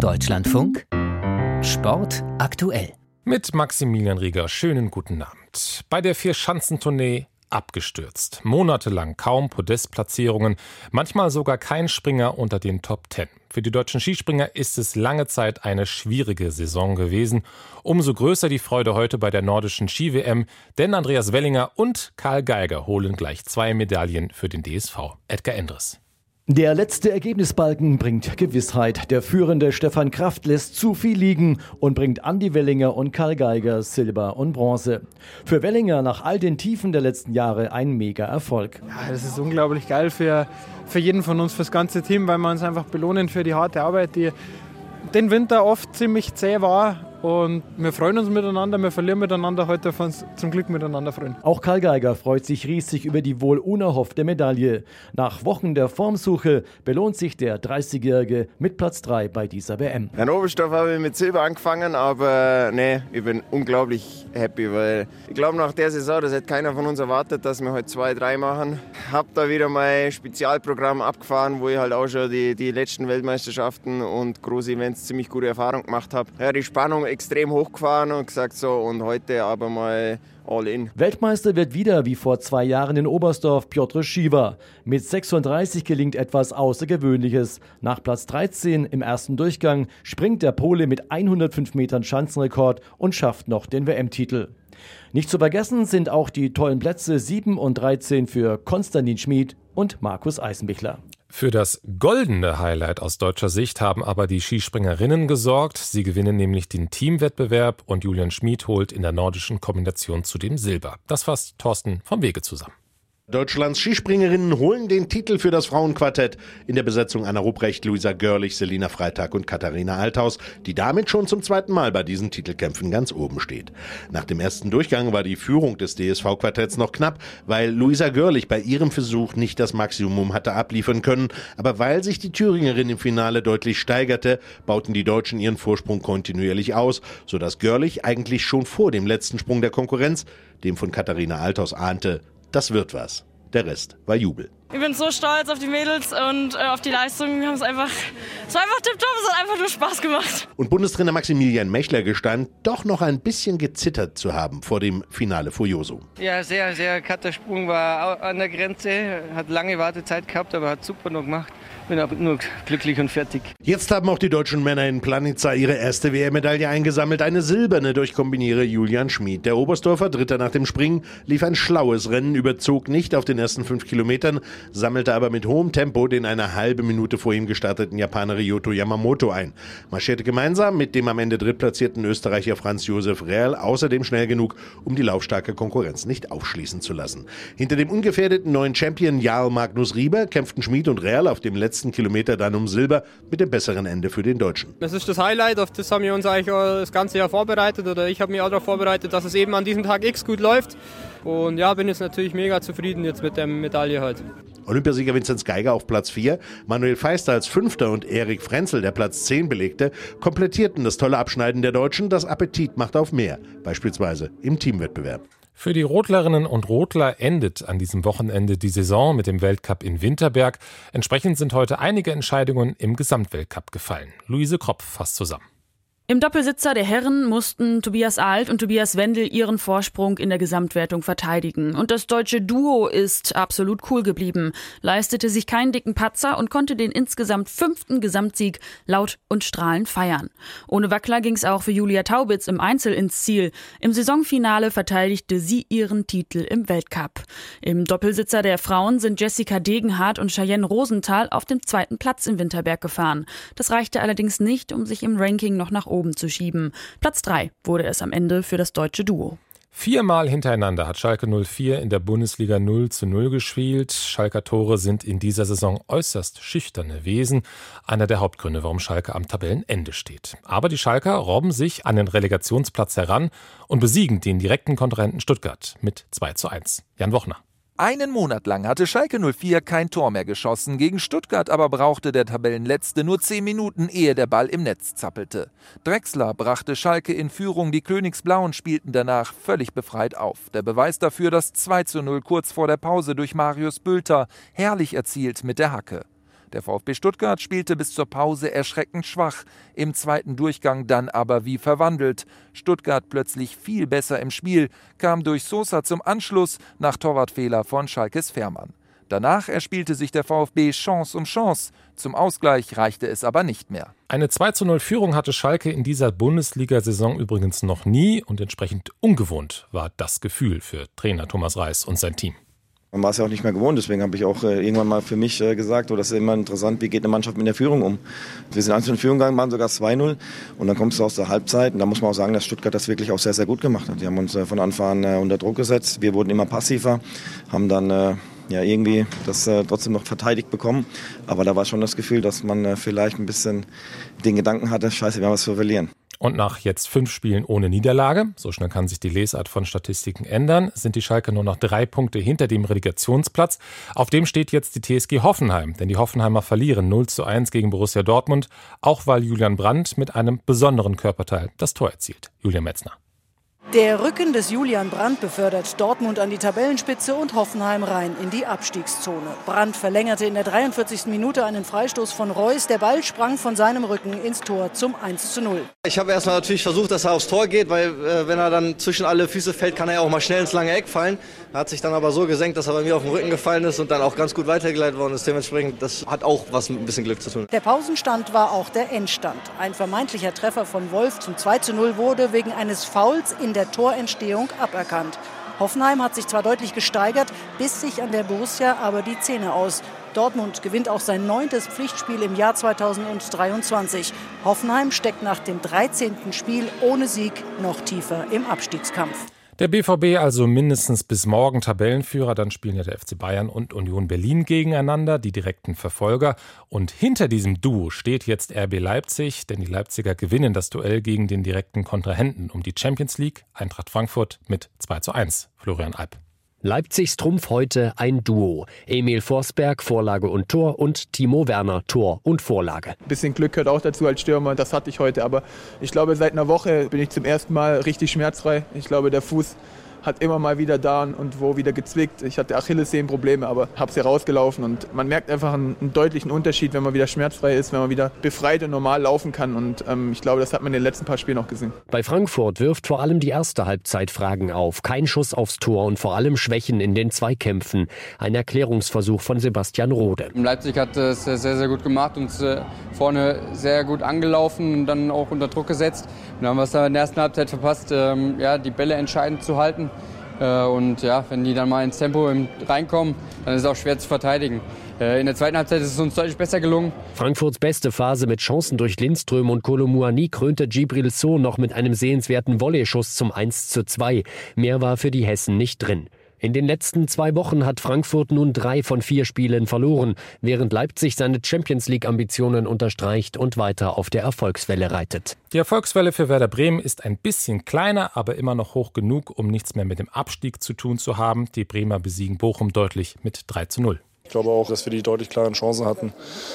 Deutschlandfunk Sport aktuell. Mit Maximilian Rieger, schönen guten Abend. Bei der Vier-Schanzentournee abgestürzt. Monatelang kaum Podestplatzierungen, manchmal sogar kein Springer unter den Top Ten. Für die deutschen Skispringer ist es lange Zeit eine schwierige Saison gewesen. Umso größer die Freude heute bei der nordischen Ski-WM, denn Andreas Wellinger und Karl Geiger holen gleich zwei Medaillen für den DSV. Edgar Endres. Der letzte Ergebnisbalken bringt Gewissheit. Der führende Stefan Kraft lässt zu viel liegen und bringt Andi Wellinger und Karl Geiger Silber und Bronze. Für Wellinger nach all den Tiefen der letzten Jahre ein Mega-Erfolg. Ja, das ist unglaublich geil für, für jeden von uns, fürs ganze Team, weil wir uns einfach belohnen für die harte Arbeit, die den Winter oft ziemlich zäh war und wir freuen uns miteinander, wir verlieren miteinander, heute dürfen uns zum Glück miteinander freuen. Auch Karl Geiger freut sich riesig über die wohl unerhoffte Medaille. Nach Wochen der Formsuche belohnt sich der 30-Jährige mit Platz 3 bei dieser WM. In Oberstoff habe ich mit Silber angefangen, aber nee, ich bin unglaublich happy, weil ich glaube nach der Saison, das hätte keiner von uns erwartet, dass wir heute zwei, drei machen. Hab da wieder mein Spezialprogramm abgefahren, wo ich halt auch schon die, die letzten Weltmeisterschaften und große Events ziemlich gute Erfahrung gemacht habe. Ja, die Spannung extrem hochgefahren und gesagt so und heute aber mal all in. Weltmeister wird wieder wie vor zwei Jahren in Oberstdorf Piotr Schiwa. Mit 36 gelingt etwas Außergewöhnliches. Nach Platz 13 im ersten Durchgang springt der Pole mit 105 Metern Schanzenrekord und schafft noch den WM-Titel. Nicht zu vergessen sind auch die tollen Plätze 7 und 13 für Konstantin Schmid und Markus Eisenbichler. Für das goldene Highlight aus deutscher Sicht haben aber die Skispringerinnen gesorgt. Sie gewinnen nämlich den Teamwettbewerb und Julian Schmid holt in der nordischen Kombination zudem Silber. Das fasst Thorsten vom Wege zusammen. Deutschlands Skispringerinnen holen den Titel für das Frauenquartett in der Besetzung Anna Ruprecht, Luisa Görlich, Selina Freitag und Katharina Althaus, die damit schon zum zweiten Mal bei diesen Titelkämpfen ganz oben steht. Nach dem ersten Durchgang war die Führung des DSV-Quartetts noch knapp, weil Luisa Görlich bei ihrem Versuch nicht das Maximum hatte abliefern können, aber weil sich die Thüringerin im Finale deutlich steigerte, bauten die Deutschen ihren Vorsprung kontinuierlich aus, sodass Görlich eigentlich schon vor dem letzten Sprung der Konkurrenz, dem von Katharina Althaus ahnte, das wird was. Der Rest war Jubel. Ich bin so stolz auf die Mädels und äh, auf die Leistung. Wir haben es einfach, es war einfach tipptopp, es hat einfach nur Spaß gemacht. Und Bundestrainer Maximilian Mechler gestand, doch noch ein bisschen gezittert zu haben vor dem Finale Furioso. Ja, sehr, sehr katter Sprung, war an der Grenze, hat lange Wartezeit gehabt, aber hat super noch gemacht. Bin aber nur glücklich und fertig. Jetzt haben auch die deutschen Männer in Planica ihre erste WM-Medaille eingesammelt. Eine silberne durch Kombiniere Julian Schmid. Der Oberstdorfer, Dritter nach dem Springen, lief ein schlaues Rennen, überzog nicht auf den ersten fünf Kilometern, sammelte aber mit hohem Tempo den eine halbe Minute vor ihm gestarteten Japaner Ryoto Yamamoto ein. Marschierte gemeinsam mit dem am Ende drittplatzierten Österreicher Franz Josef Rehl außerdem schnell genug, um die laufstarke Konkurrenz nicht aufschließen zu lassen. Hinter dem ungefährdeten neuen Champion Jarl Magnus Rieber kämpften Schmid und Rehl auf dem letzten Kilometer dann um Silber mit dem besseren Ende für den Deutschen. Das ist das Highlight, auf das haben wir uns eigentlich das ganze Jahr vorbereitet oder ich habe mich auch darauf vorbereitet, dass es eben an diesem Tag X gut läuft. Und ja, bin jetzt natürlich mega zufrieden jetzt mit der Medaille heute. Olympiasieger Vinzenz Geiger auf Platz 4, Manuel Feister als Fünfter und Erik Frenzel, der Platz 10 belegte, komplettierten das tolle Abschneiden der Deutschen. Das Appetit macht auf mehr, beispielsweise im Teamwettbewerb. Für die Rotlerinnen und Rotler endet an diesem Wochenende die Saison mit dem Weltcup in Winterberg. Entsprechend sind heute einige Entscheidungen im Gesamtweltcup gefallen. Luise Kropf fasst zusammen. Im Doppelsitzer der Herren mussten Tobias Alt und Tobias Wendel ihren Vorsprung in der Gesamtwertung verteidigen. Und das deutsche Duo ist absolut cool geblieben, leistete sich keinen dicken Patzer und konnte den insgesamt fünften Gesamtsieg laut und strahlend feiern. Ohne Wackler ging es auch für Julia Taubitz im Einzel ins Ziel. Im Saisonfinale verteidigte sie ihren Titel im Weltcup. Im Doppelsitzer der Frauen sind Jessica Degenhardt und Cheyenne Rosenthal auf dem zweiten Platz in Winterberg gefahren. Das reichte allerdings nicht, um sich im Ranking noch nach oben oben zu schieben. Platz 3 wurde es am Ende für das deutsche Duo. Viermal hintereinander hat Schalke 04 in der Bundesliga 0 zu 0 gespielt. Schalker Tore sind in dieser Saison äußerst schüchterne Wesen. Einer der Hauptgründe, warum Schalke am Tabellenende steht. Aber die Schalker robben sich an den Relegationsplatz heran und besiegen den direkten Kontrahenten Stuttgart mit 2 zu 1. Jan Wochner. Einen Monat lang hatte Schalke 04 kein Tor mehr geschossen, gegen Stuttgart aber brauchte der Tabellenletzte nur zehn Minuten, ehe der Ball im Netz zappelte. Drexler brachte Schalke in Führung, die Königsblauen spielten danach völlig befreit auf. Der Beweis dafür das 2 zu 0 kurz vor der Pause durch Marius Bülter, herrlich erzielt mit der Hacke. Der VfB Stuttgart spielte bis zur Pause erschreckend schwach, im zweiten Durchgang dann aber wie verwandelt. Stuttgart plötzlich viel besser im Spiel, kam durch Sosa zum Anschluss nach Torwartfehler von Schalkes Fährmann. Danach erspielte sich der VfB Chance um Chance. Zum Ausgleich reichte es aber nicht mehr. Eine 2 zu 0 Führung hatte Schalke in dieser Bundesliga-Saison übrigens noch nie und entsprechend ungewohnt war das Gefühl für Trainer Thomas Reis und sein Team. Man war es ja auch nicht mehr gewohnt, deswegen habe ich auch äh, irgendwann mal für mich äh, gesagt, oh, das ist immer interessant, wie geht eine Mannschaft mit der Führung um. Wir sind einzeln in Führung gegangen, waren sogar 2-0 und dann kommst du aus der Halbzeit und da muss man auch sagen, dass Stuttgart das wirklich auch sehr, sehr gut gemacht hat. Die haben uns äh, von Anfang an äh, unter Druck gesetzt, wir wurden immer passiver, haben dann äh, ja, irgendwie das äh, trotzdem noch verteidigt bekommen, aber da war schon das Gefühl, dass man äh, vielleicht ein bisschen den Gedanken hatte, scheiße, wir haben was zu verlieren. Und nach jetzt fünf Spielen ohne Niederlage, so schnell kann sich die Lesart von Statistiken ändern, sind die Schalke nur noch drei Punkte hinter dem Relegationsplatz. Auf dem steht jetzt die TSG Hoffenheim, denn die Hoffenheimer verlieren 0 zu 1 gegen Borussia Dortmund, auch weil Julian Brandt mit einem besonderen Körperteil das Tor erzielt. Julian Metzner. Der Rücken des Julian Brandt befördert Dortmund an die Tabellenspitze und Hoffenheim rein in die Abstiegszone. Brandt verlängerte in der 43. Minute einen Freistoß von Reus. Der Ball sprang von seinem Rücken ins Tor zum 1 zu 0. Ich habe erstmal natürlich versucht, dass er aufs Tor geht, weil äh, wenn er dann zwischen alle Füße fällt, kann er ja auch mal schnell ins lange Eck fallen. Er hat sich dann aber so gesenkt, dass er bei mir auf den Rücken gefallen ist und dann auch ganz gut weitergeleitet worden ist. Dementsprechend, das hat auch was mit ein bisschen Glück zu tun. Der Pausenstand war auch der Endstand. Ein vermeintlicher Treffer von Wolf zum 2 zu 0 wurde wegen eines Fouls in der Torentstehung aberkannt. Hoffenheim hat sich zwar deutlich gesteigert, biss sich an der Borussia aber die Zähne aus. Dortmund gewinnt auch sein neuntes Pflichtspiel im Jahr 2023. Hoffenheim steckt nach dem 13. Spiel ohne Sieg noch tiefer im Abstiegskampf. Der BVB also mindestens bis morgen Tabellenführer, dann spielen ja der FC Bayern und Union Berlin gegeneinander, die direkten Verfolger. Und hinter diesem Duo steht jetzt RB Leipzig, denn die Leipziger gewinnen das Duell gegen den direkten Kontrahenten um die Champions League, Eintracht Frankfurt mit 2 zu 1. Florian Alp. Leipzigs Trumpf heute ein Duo. Emil Forsberg, Vorlage und Tor und Timo Werner, Tor und Vorlage. Bisschen Glück gehört auch dazu als Stürmer, das hatte ich heute. Aber ich glaube, seit einer Woche bin ich zum ersten Mal richtig schmerzfrei. Ich glaube, der Fuß hat immer mal wieder da und wo wieder gezwickt. Ich hatte Achillessehnenprobleme, aber habe sie rausgelaufen und man merkt einfach einen, einen, deutlichen Unterschied, wenn man wieder schmerzfrei ist, wenn man wieder befreit und normal laufen kann und ähm, ich glaube, das hat man in den letzten paar Spielen auch gesehen. Bei Frankfurt wirft vor allem die erste Halbzeit Fragen auf. Kein Schuss aufs Tor und vor allem Schwächen in den Zweikämpfen. Ein Erklärungsversuch von Sebastian Rode. Leipzig hat es sehr, sehr gut gemacht, uns äh, vorne sehr gut angelaufen und dann auch unter Druck gesetzt. Und dann haben wir es in der ersten Halbzeit verpasst, ähm, ja, die Bälle entscheidend zu halten. Äh, und ja, wenn die dann mal ins Tempo reinkommen, dann ist es auch schwer zu verteidigen. Äh, in der zweiten Halbzeit ist es uns deutlich besser gelungen. Frankfurts beste Phase mit Chancen durch Lindström und Kolomuani krönte Gibril So noch mit einem sehenswerten Volleyschuss zum 1 zu 2. Mehr war für die Hessen nicht drin. In den letzten zwei Wochen hat Frankfurt nun drei von vier Spielen verloren, während Leipzig seine Champions League-Ambitionen unterstreicht und weiter auf der Erfolgswelle reitet. Die Erfolgswelle für Werder Bremen ist ein bisschen kleiner, aber immer noch hoch genug, um nichts mehr mit dem Abstieg zu tun zu haben. Die Bremer besiegen Bochum deutlich mit 3 zu 0. Ich glaube auch, dass wir die deutlich klaren Chancen hatten.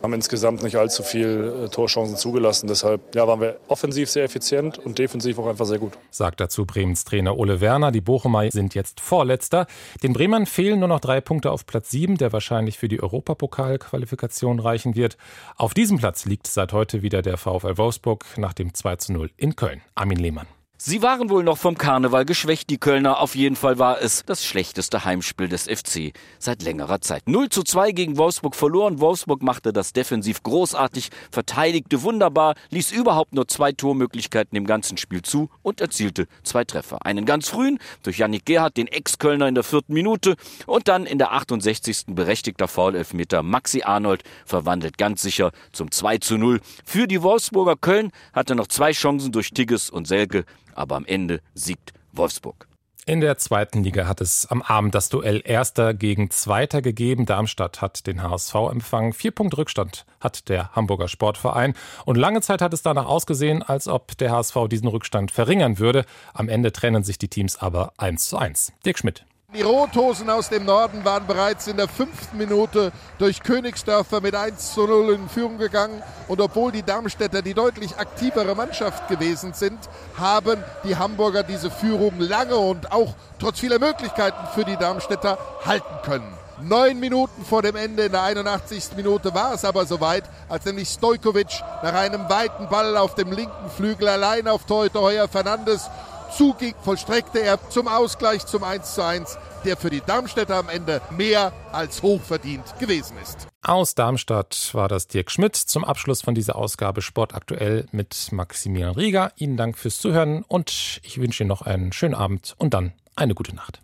Haben insgesamt nicht allzu viel äh, Torchancen zugelassen. Deshalb ja, waren wir offensiv sehr effizient und defensiv auch einfach sehr gut. Sagt dazu Bremens Trainer Ole Werner. Die Bochumer sind jetzt Vorletzter. Den Bremern fehlen nur noch drei Punkte auf Platz sieben, der wahrscheinlich für die Europapokalqualifikation reichen wird. Auf diesem Platz liegt seit heute wieder der VfL Wolfsburg nach dem 2 zu 0 in Köln. Armin Lehmann. Sie waren wohl noch vom Karneval geschwächt, die Kölner. Auf jeden Fall war es das schlechteste Heimspiel des FC seit längerer Zeit. 0 zu 2 gegen Wolfsburg verloren. Wolfsburg machte das defensiv großartig, verteidigte wunderbar, ließ überhaupt nur zwei Tormöglichkeiten im ganzen Spiel zu und erzielte zwei Treffer. Einen ganz frühen durch Yannick Gerhardt, den Ex-Kölner in der vierten Minute und dann in der 68. berechtigter Foul-Elfmeter Maxi Arnold verwandelt ganz sicher zum 2 zu 0. Für die Wolfsburger Köln hatte noch zwei Chancen durch Tigges und Selke aber am Ende siegt Wolfsburg. In der zweiten Liga hat es am Abend das Duell Erster gegen Zweiter gegeben. Darmstadt hat den HSV empfangen. Vier Punkte Rückstand hat der Hamburger Sportverein. Und lange Zeit hat es danach ausgesehen, als ob der HSV diesen Rückstand verringern würde. Am Ende trennen sich die Teams aber eins zu eins. Dirk Schmidt. Die Rothosen aus dem Norden waren bereits in der fünften Minute durch Königsdörfer mit 1 zu 0 in Führung gegangen. Und obwohl die Darmstädter die deutlich aktivere Mannschaft gewesen sind, haben die Hamburger diese Führung lange und auch trotz vieler Möglichkeiten für die Darmstädter halten können. Neun Minuten vor dem Ende, in der 81. Minute war es aber soweit, als nämlich Stojkovic nach einem weiten Ball auf dem linken Flügel allein auf Torhüter Heuer Fernandes zuging, vollstreckte er zum Ausgleich zum 1:1, der für die Darmstädter am Ende mehr als hochverdient gewesen ist. Aus Darmstadt war das Dirk Schmidt zum Abschluss von dieser Ausgabe Sport aktuell mit Maximilian Rieger. Ihnen Dank fürs Zuhören und ich wünsche Ihnen noch einen schönen Abend und dann eine gute Nacht.